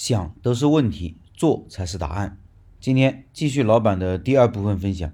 想都是问题，做才是答案。今天继续老板的第二部分分享，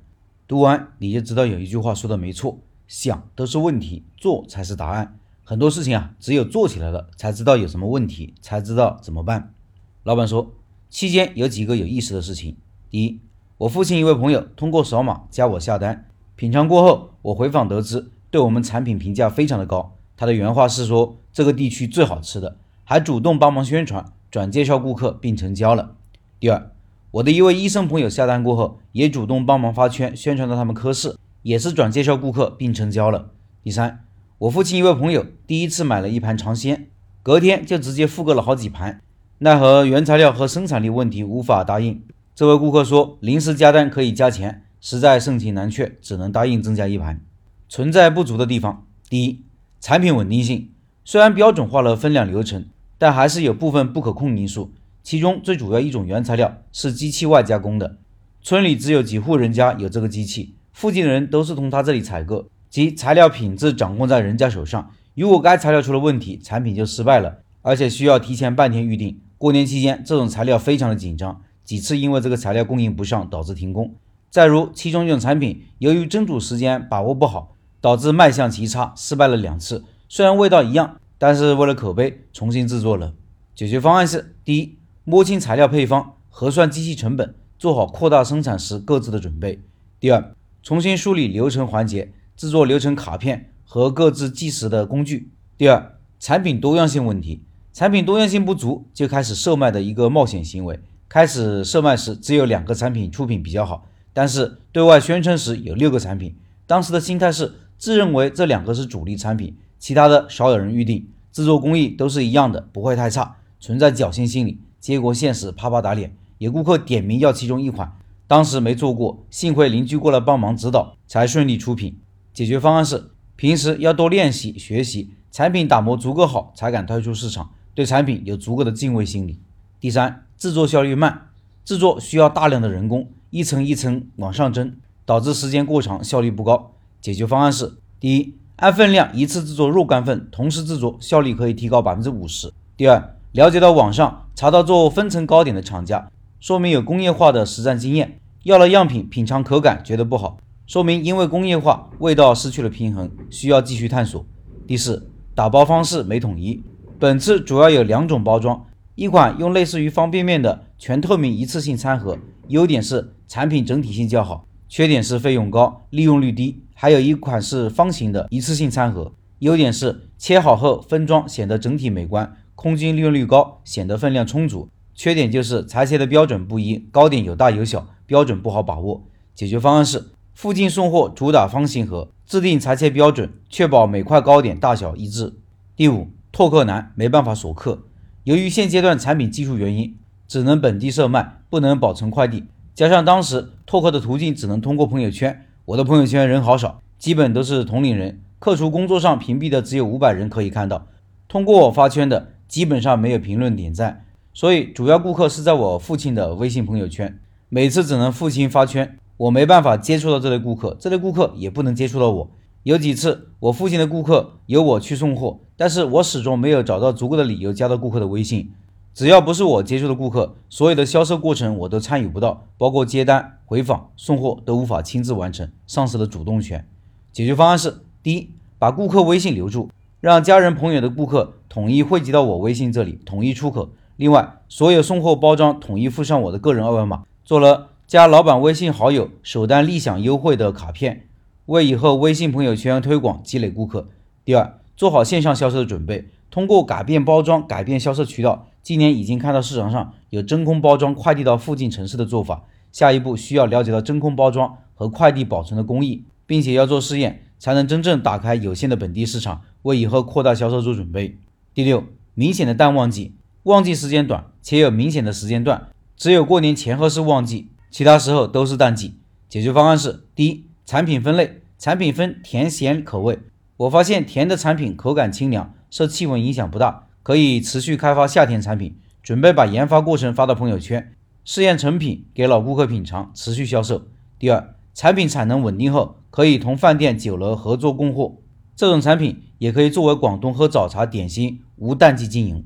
读完你就知道有一句话说的没错，想都是问题，做才是答案。很多事情啊，只有做起来了，才知道有什么问题，才知道怎么办。老板说，期间有几个有意思的事情。第一，我父亲一位朋友通过扫码加我下单，品尝过后，我回访得知，对我们产品评价非常的高。他的原话是说，这个地区最好吃的，还主动帮忙宣传。转介绍顾客并成交了。第二，我的一位医生朋友下单过后，也主动帮忙发圈宣传到他们科室，也是转介绍顾客并成交了。第三，我父亲一位朋友第一次买了一盘尝鲜，隔天就直接复购了好几盘，奈何原材料和生产力问题无法答应。这位顾客说临时加单可以加钱，实在盛情难却，只能答应增加一盘。存在不足的地方，第一，产品稳定性，虽然标准化了分量流程。但还是有部分不可控因素，其中最主要一种原材料是机器外加工的，村里只有几户人家有这个机器，附近的人都是从他这里采购，即材料品质掌控在人家手上。如果该材料出了问题，产品就失败了，而且需要提前半天预定。过年期间，这种材料非常的紧张，几次因为这个材料供应不上导致停工。再如其中一种产品，由于蒸煮时间把握不好，导致卖相极差，失败了两次。虽然味道一样。但是为了口碑，重新制作了。解决方案是：第一，摸清材料配方，核算机器成本，做好扩大生产时各自的准备；第二，重新梳理流程环节，制作流程卡片和各自计时的工具；第二，产品多样性问题，产品多样性不足，就开始售卖的一个冒险行为。开始售卖时只有两个产品出品比较好，但是对外宣称时有六个产品，当时的心态是自认为这两个是主力产品，其他的少有人预定。制作工艺都是一样的，不会太差，存在侥幸心理。结果现实啪啪打脸，有顾客点名要其中一款，当时没做过，幸亏邻居过来帮忙指导，才顺利出品。解决方案是：平时要多练习学习，产品打磨足够好才敢推出市场，对产品有足够的敬畏心理。第三，制作效率慢，制作需要大量的人工，一层一层往上蒸，导致时间过长，效率不高。解决方案是：第一。按分量一次制作若干份，同时制作效率可以提高百分之五十。第二，了解到网上查到做分层糕点的厂家，说明有工业化的实战经验。要了样品品尝口感觉得不好，说明因为工业化味道失去了平衡，需要继续探索。第四，打包方式没统一。本次主要有两种包装，一款用类似于方便面的全透明一次性餐盒，优点是产品整体性较好，缺点是费用高，利用率低。还有一款是方形的一次性餐盒，优点是切好后分装显得整体美观，空间利用率高，显得分量充足。缺点就是裁切的标准不一，糕点有大有小，标准不好把握。解决方案是附近送货主打方形盒，制定裁切标准，确保每块糕点大小一致。第五，拓客难，没办法锁客。由于现阶段产品技术原因，只能本地售卖，不能保存快递，加上当时拓客的途径只能通过朋友圈。我的朋友圈人好少，基本都是同龄人，客除工作上屏蔽的只有五百人可以看到。通过我发圈的基本上没有评论点赞，所以主要顾客是在我父亲的微信朋友圈。每次只能父亲发圈，我没办法接触到这类顾客，这类顾客也不能接触到我。有几次我父亲的顾客由我去送货，但是我始终没有找到足够的理由加到顾客的微信。只要不是我接触的顾客，所有的销售过程我都参与不到，包括接单、回访、送货都无法亲自完成，丧失了主动权。解决方案是：第一，把顾客微信留住，让家人朋友的顾客统一汇集到我微信这里，统一出口。另外，所有送货包装统一附上我的个人二维码，做了加老板微信好友、首单立享优惠的卡片，为以后微信朋友圈推广积累顾客。第二，做好线上销售的准备，通过改变包装、改变销售渠道。今年已经看到市场上有真空包装快递到附近城市的做法，下一步需要了解到真空包装和快递保存的工艺，并且要做试验，才能真正打开有限的本地市场，为以后扩大销售做准备。第六，明显的淡旺季，旺季时间短且有明显的时间段，只有过年前后是旺季，其他时候都是淡季。解决方案是：第一，产品分类，产品分甜咸口味。我发现甜的产品口感清凉，受气温影响不大。可以持续开发夏天产品，准备把研发过程发到朋友圈，试验成品给老顾客品尝，持续销售。第二，产品产能稳定后，可以同饭店、酒楼合作供货。这种产品也可以作为广东喝早茶点心，无淡季经营。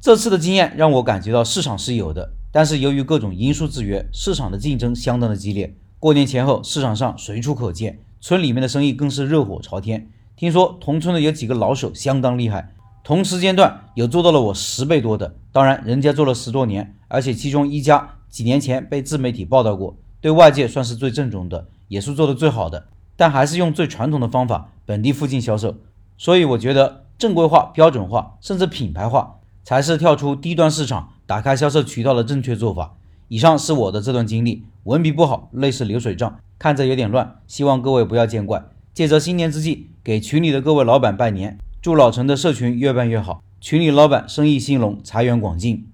这次的经验让我感觉到市场是有的，但是由于各种因素制约，市场的竞争相当的激烈。过年前后，市场上随处可见，村里面的生意更是热火朝天。听说同村的有几个老手相当厉害，同时间段有做到了我十倍多的。当然，人家做了十多年，而且其中一家几年前被自媒体报道过，对外界算是最正宗的，也是做的最好的。但还是用最传统的方法，本地附近销售。所以我觉得正规化、标准化，甚至品牌化。才是跳出低端市场，打开销售渠道的正确做法。以上是我的这段经历，文笔不好，类似流水账，看着有点乱，希望各位不要见怪。借着新年之际，给群里的各位老板拜年，祝老陈的社群越办越好，群里老板生意兴隆，财源广进。